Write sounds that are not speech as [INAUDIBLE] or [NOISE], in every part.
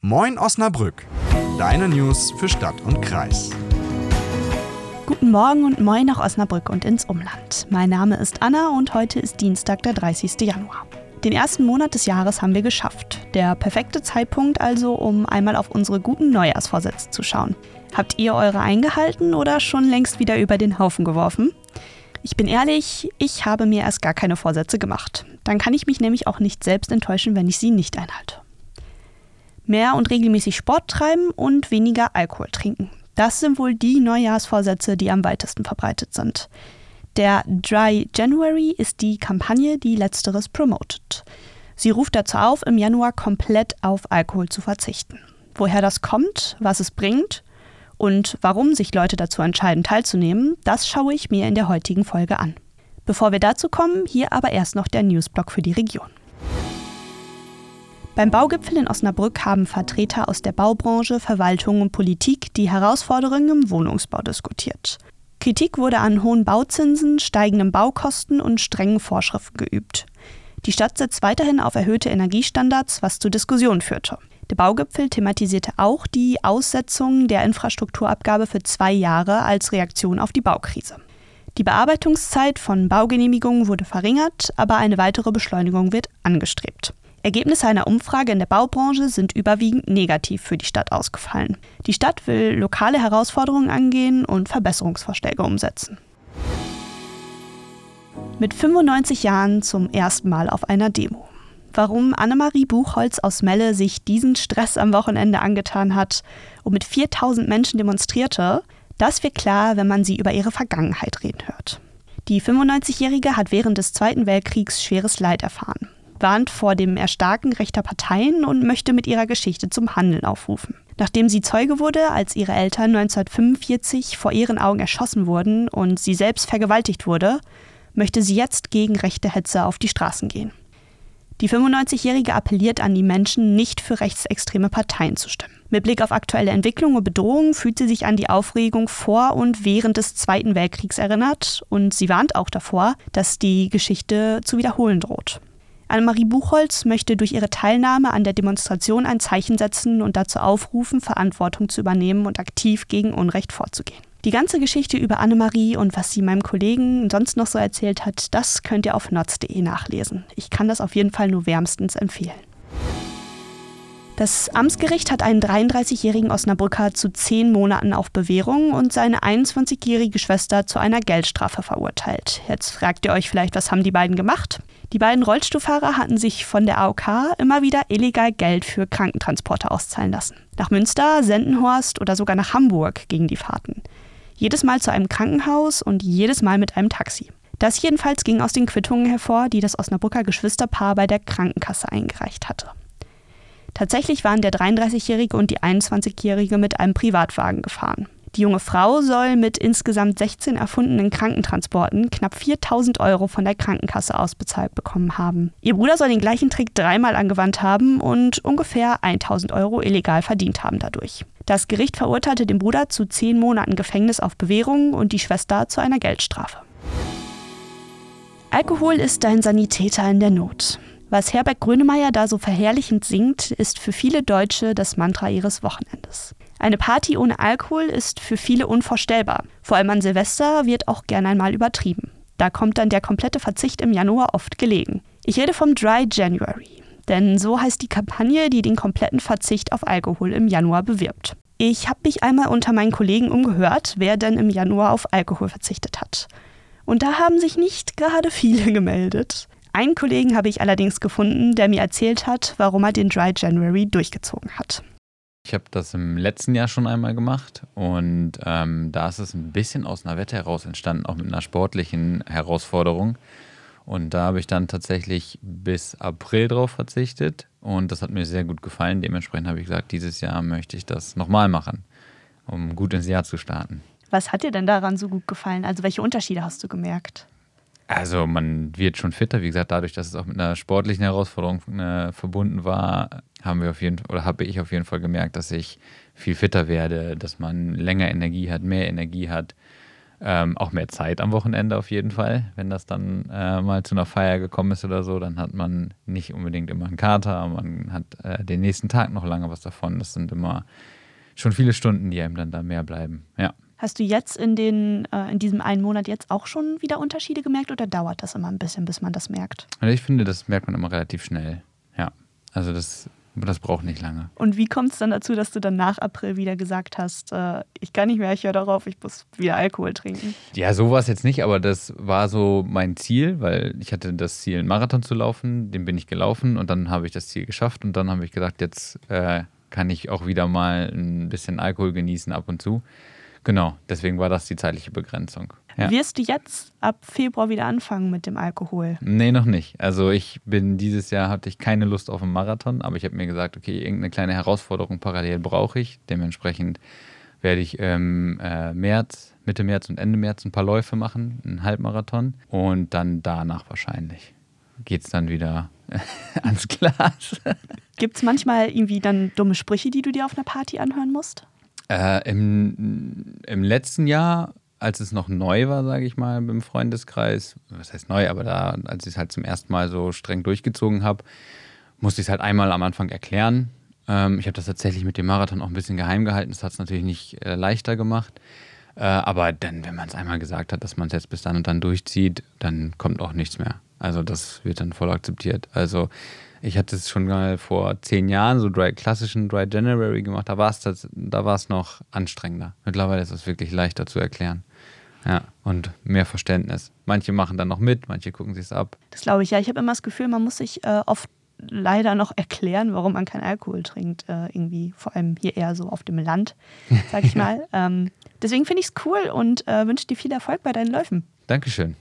Moin Osnabrück, deine News für Stadt und Kreis. Guten Morgen und moin nach Osnabrück und ins Umland. Mein Name ist Anna und heute ist Dienstag, der 30. Januar. Den ersten Monat des Jahres haben wir geschafft. Der perfekte Zeitpunkt also, um einmal auf unsere guten Neujahrsvorsätze zu schauen. Habt ihr eure eingehalten oder schon längst wieder über den Haufen geworfen? Ich bin ehrlich, ich habe mir erst gar keine Vorsätze gemacht. Dann kann ich mich nämlich auch nicht selbst enttäuschen, wenn ich sie nicht einhalte. Mehr und regelmäßig Sport treiben und weniger Alkohol trinken. Das sind wohl die Neujahrsvorsätze, die am weitesten verbreitet sind. Der Dry January ist die Kampagne, die letzteres promotet. Sie ruft dazu auf, im Januar komplett auf Alkohol zu verzichten. Woher das kommt, was es bringt und warum sich Leute dazu entscheiden, teilzunehmen, das schaue ich mir in der heutigen Folge an. Bevor wir dazu kommen, hier aber erst noch der Newsblock für die Region. Beim Baugipfel in Osnabrück haben Vertreter aus der Baubranche, Verwaltung und Politik die Herausforderungen im Wohnungsbau diskutiert. Kritik wurde an hohen Bauzinsen, steigenden Baukosten und strengen Vorschriften geübt. Die Stadt setzt weiterhin auf erhöhte Energiestandards, was zu Diskussionen führte. Der Baugipfel thematisierte auch die Aussetzung der Infrastrukturabgabe für zwei Jahre als Reaktion auf die Baukrise. Die Bearbeitungszeit von Baugenehmigungen wurde verringert, aber eine weitere Beschleunigung wird angestrebt. Ergebnisse einer Umfrage in der Baubranche sind überwiegend negativ für die Stadt ausgefallen. Die Stadt will lokale Herausforderungen angehen und Verbesserungsvorschläge umsetzen. Mit 95 Jahren zum ersten Mal auf einer Demo warum Annemarie Buchholz aus Melle sich diesen Stress am Wochenende angetan hat und mit 4000 Menschen demonstrierte, das wird klar, wenn man sie über ihre Vergangenheit reden hört. Die 95-Jährige hat während des Zweiten Weltkriegs schweres Leid erfahren, warnt vor dem Erstarken rechter Parteien und möchte mit ihrer Geschichte zum Handeln aufrufen. Nachdem sie Zeuge wurde, als ihre Eltern 1945 vor ihren Augen erschossen wurden und sie selbst vergewaltigt wurde, möchte sie jetzt gegen rechte Hetze auf die Straßen gehen. Die 95-Jährige appelliert an die Menschen, nicht für rechtsextreme Parteien zu stimmen. Mit Blick auf aktuelle Entwicklungen und Bedrohungen fühlt sie sich an die Aufregung vor und während des Zweiten Weltkriegs erinnert und sie warnt auch davor, dass die Geschichte zu wiederholen droht. Annemarie Buchholz möchte durch ihre Teilnahme an der Demonstration ein Zeichen setzen und dazu aufrufen, Verantwortung zu übernehmen und aktiv gegen Unrecht vorzugehen. Die ganze Geschichte über Annemarie und was sie meinem Kollegen sonst noch so erzählt hat, das könnt ihr auf notz.de nachlesen. Ich kann das auf jeden Fall nur wärmstens empfehlen. Das Amtsgericht hat einen 33-jährigen Osnabrücker zu zehn Monaten auf Bewährung und seine 21-jährige Schwester zu einer Geldstrafe verurteilt. Jetzt fragt ihr euch vielleicht, was haben die beiden gemacht? Die beiden Rollstuhlfahrer hatten sich von der AOK immer wieder illegal Geld für Krankentransporte auszahlen lassen. Nach Münster, Sendenhorst oder sogar nach Hamburg gingen die Fahrten. Jedes Mal zu einem Krankenhaus und jedes Mal mit einem Taxi. Das jedenfalls ging aus den Quittungen hervor, die das Osnabrücker Geschwisterpaar bei der Krankenkasse eingereicht hatte. Tatsächlich waren der 33-Jährige und die 21-Jährige mit einem Privatwagen gefahren. Die junge Frau soll mit insgesamt 16 erfundenen Krankentransporten knapp 4000 Euro von der Krankenkasse ausbezahlt bekommen haben. Ihr Bruder soll den gleichen Trick dreimal angewandt haben und ungefähr 1000 Euro illegal verdient haben dadurch. Das Gericht verurteilte den Bruder zu zehn Monaten Gefängnis auf Bewährung und die Schwester zu einer Geldstrafe. Alkohol ist ein Sanitäter in der Not. Was Herbert Grönemeyer da so verherrlichend singt, ist für viele Deutsche das Mantra ihres Wochenendes. Eine Party ohne Alkohol ist für viele unvorstellbar. Vor allem an Silvester wird auch gern einmal übertrieben. Da kommt dann der komplette Verzicht im Januar oft gelegen. Ich rede vom Dry January. Denn so heißt die Kampagne, die den kompletten Verzicht auf Alkohol im Januar bewirbt. Ich habe mich einmal unter meinen Kollegen umgehört, wer denn im Januar auf Alkohol verzichtet hat. Und da haben sich nicht gerade viele [LAUGHS] gemeldet. Einen Kollegen habe ich allerdings gefunden, der mir erzählt hat, warum er den Dry January durchgezogen hat. Ich habe das im letzten Jahr schon einmal gemacht und ähm, da ist es ein bisschen aus einer Wette heraus entstanden, auch mit einer sportlichen Herausforderung. Und da habe ich dann tatsächlich bis April drauf verzichtet und das hat mir sehr gut gefallen. Dementsprechend habe ich gesagt, dieses Jahr möchte ich das nochmal machen, um gut ins Jahr zu starten. Was hat dir denn daran so gut gefallen? Also welche Unterschiede hast du gemerkt? Also man wird schon fitter, wie gesagt, dadurch, dass es auch mit einer sportlichen Herausforderung äh, verbunden war, haben wir auf jeden oder habe ich auf jeden Fall gemerkt, dass ich viel fitter werde, dass man länger Energie hat, mehr Energie hat Ähm, auch mehr Zeit am Wochenende auf jeden Fall. Wenn das dann äh, mal zu einer Feier gekommen ist oder so, dann hat man nicht unbedingt immer einen Kater, man hat äh, den nächsten Tag noch lange was davon. Das sind immer schon viele Stunden, die einem dann da mehr bleiben. Ja. Hast du jetzt in, den, äh, in diesem einen Monat jetzt auch schon wieder Unterschiede gemerkt oder dauert das immer ein bisschen, bis man das merkt? Also ich finde, das merkt man immer relativ schnell. Ja. Also das das braucht nicht lange. Und wie kommt es dann dazu, dass du dann nach April wieder gesagt hast, äh, ich kann nicht mehr, ich höre darauf, ich muss wieder Alkohol trinken? Ja, so war es jetzt nicht, aber das war so mein Ziel, weil ich hatte das Ziel, einen Marathon zu laufen, den bin ich gelaufen und dann habe ich das Ziel geschafft und dann habe ich gesagt, jetzt äh, kann ich auch wieder mal ein bisschen Alkohol genießen ab und zu. Genau, deswegen war das die zeitliche Begrenzung. Ja. Wirst du jetzt ab Februar wieder anfangen mit dem Alkohol? Nee, noch nicht. Also ich bin dieses Jahr hatte ich keine Lust auf einen Marathon, aber ich habe mir gesagt, okay, irgendeine kleine Herausforderung parallel brauche ich. Dementsprechend werde ich ähm, äh, März, Mitte März und Ende März ein paar Läufe machen, einen Halbmarathon und dann danach wahrscheinlich geht es dann wieder [LAUGHS] ans Glas. Gibt es manchmal irgendwie dann dumme Sprüche, die du dir auf einer Party anhören musst? Äh, im, Im letzten Jahr als es noch neu war, sage ich mal, im Freundeskreis, was heißt neu, aber da, als ich es halt zum ersten Mal so streng durchgezogen habe, musste ich es halt einmal am Anfang erklären. Ähm, ich habe das tatsächlich mit dem Marathon auch ein bisschen geheim gehalten. Das hat es natürlich nicht äh, leichter gemacht. Äh, aber dann, wenn man es einmal gesagt hat, dass man es jetzt bis dann und dann durchzieht, dann kommt auch nichts mehr. Also das wird dann voll akzeptiert. Also ich hatte es schon mal vor zehn Jahren, so dry, klassischen Dry January gemacht. Da war es da noch anstrengender. Mittlerweile ist es wirklich leichter zu erklären. Ja, und mehr Verständnis. Manche machen dann noch mit, manche gucken sich es ab. Das glaube ich, ja. Ich habe immer das Gefühl, man muss sich äh, oft leider noch erklären, warum man keinen Alkohol trinkt. Äh, irgendwie, vor allem hier eher so auf dem Land, sag ich [LAUGHS] mal. ähm, deswegen finde ich es cool und äh, wünsche dir viel Erfolg bei deinen Läufen. Dankeschön.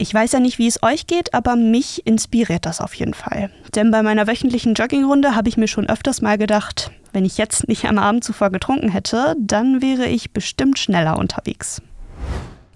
Ich weiß ja nicht, wie es euch geht, aber mich inspiriert das auf jeden Fall. Denn bei meiner wöchentlichen Joggingrunde habe ich mir schon öfters mal gedacht, wenn ich jetzt nicht am Abend zuvor getrunken hätte, dann wäre ich bestimmt schneller unterwegs.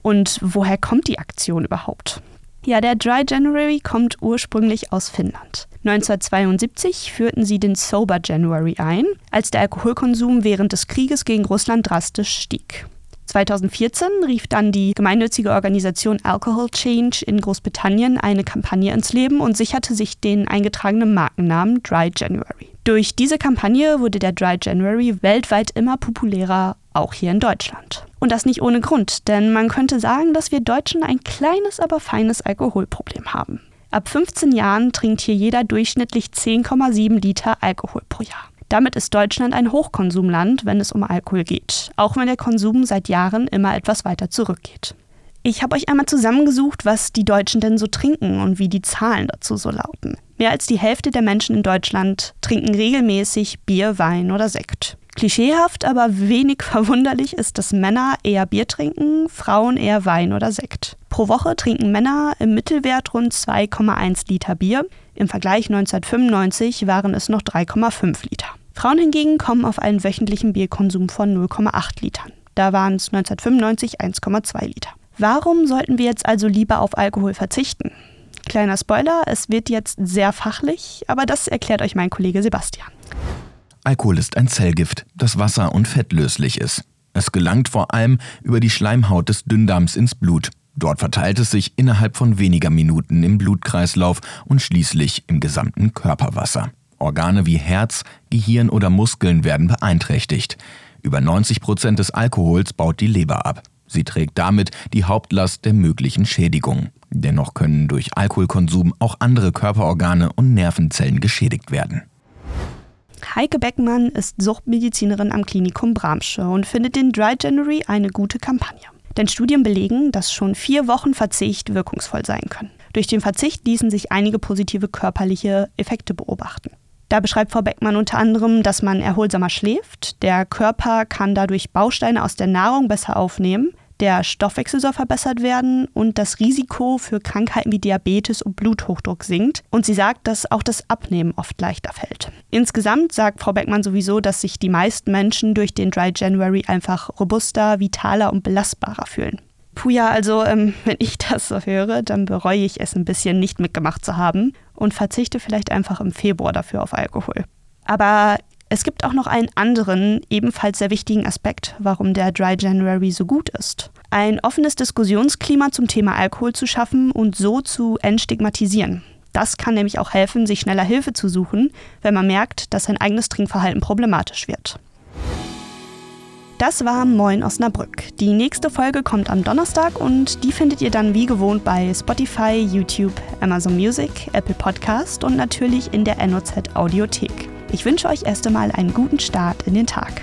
Und woher kommt die Aktion überhaupt? Ja, der Dry January kommt ursprünglich aus Finnland. 1972 führten sie den Sober January ein, als der Alkoholkonsum während des Krieges gegen Russland drastisch stieg. 2014 rief dann die gemeinnützige Organisation Alcohol Change in Großbritannien eine Kampagne ins Leben und sicherte sich den eingetragenen Markennamen Dry January. Durch diese Kampagne wurde der Dry January weltweit immer populärer, auch hier in Deutschland. Und das nicht ohne Grund, denn man könnte sagen, dass wir Deutschen ein kleines, aber feines Alkoholproblem haben. Ab 15 Jahren trinkt hier jeder durchschnittlich 10,7 Liter Alkohol pro Jahr. Damit ist Deutschland ein Hochkonsumland, wenn es um Alkohol geht, auch wenn der Konsum seit Jahren immer etwas weiter zurückgeht. Ich habe euch einmal zusammengesucht, was die Deutschen denn so trinken und wie die Zahlen dazu so lauten. Mehr als die Hälfte der Menschen in Deutschland trinken regelmäßig Bier, Wein oder Sekt. Klischeehaft, aber wenig [LAUGHS] verwunderlich ist, dass Männer eher Bier trinken, Frauen eher Wein oder Sekt. Pro Woche trinken Männer im Mittelwert rund 2,1 Liter Bier. Im Vergleich 1995 waren es noch 3,5 Liter. Frauen hingegen kommen auf einen wöchentlichen Bierkonsum von 0,8 Litern. Da waren es 1995 1,2 Liter. Warum sollten wir jetzt also lieber auf Alkohol verzichten? Kleiner Spoiler, es wird jetzt sehr fachlich, aber das erklärt euch mein Kollege Sebastian. Alkohol ist ein Zellgift, das wasser- und fettlöslich ist. Es gelangt vor allem über die Schleimhaut des Dünndarms ins Blut. Dort verteilt es sich innerhalb von weniger Minuten im Blutkreislauf und schließlich im gesamten Körperwasser. Organe wie Herz, Gehirn oder Muskeln werden beeinträchtigt. Über 90 Prozent des Alkohols baut die Leber ab. Sie trägt damit die Hauptlast der möglichen Schädigung. Dennoch können durch Alkoholkonsum auch andere Körperorgane und Nervenzellen geschädigt werden. Heike Beckmann ist Suchtmedizinerin am Klinikum Bramsche und findet den Dry January eine gute Kampagne. Denn Studien belegen, dass schon vier Wochen Verzicht wirkungsvoll sein können. Durch den Verzicht ließen sich einige positive körperliche Effekte beobachten. Da beschreibt Frau Beckmann unter anderem, dass man erholsamer schläft, der Körper kann dadurch Bausteine aus der Nahrung besser aufnehmen, der Stoffwechsel soll verbessert werden und das Risiko für Krankheiten wie Diabetes und Bluthochdruck sinkt. Und sie sagt, dass auch das Abnehmen oft leichter fällt. Insgesamt sagt Frau Beckmann sowieso, dass sich die meisten Menschen durch den Dry January einfach robuster, vitaler und belastbarer fühlen. Puh ja, also ähm, [LAUGHS] wenn ich das so höre, dann bereue ich es ein bisschen nicht mitgemacht zu haben und verzichte vielleicht einfach im Februar dafür auf Alkohol. Aber Es gibt auch noch einen anderen, ebenfalls sehr wichtigen Aspekt, warum der Dry January so gut ist. Ein offenes Diskussionsklima zum Thema Alkohol zu schaffen und so zu entstigmatisieren. Das kann nämlich auch helfen, sich schneller Hilfe zu suchen, wenn man merkt, dass sein eigenes Trinkverhalten problematisch wird. Das war Moin Osnabrück. Die nächste Folge kommt am Donnerstag und die findet ihr dann wie gewohnt bei Spotify, YouTube, Amazon Music, Apple Podcast und natürlich in der NOZ Audiothek. Ich wünsche euch erst einmal einen guten Start in den Tag.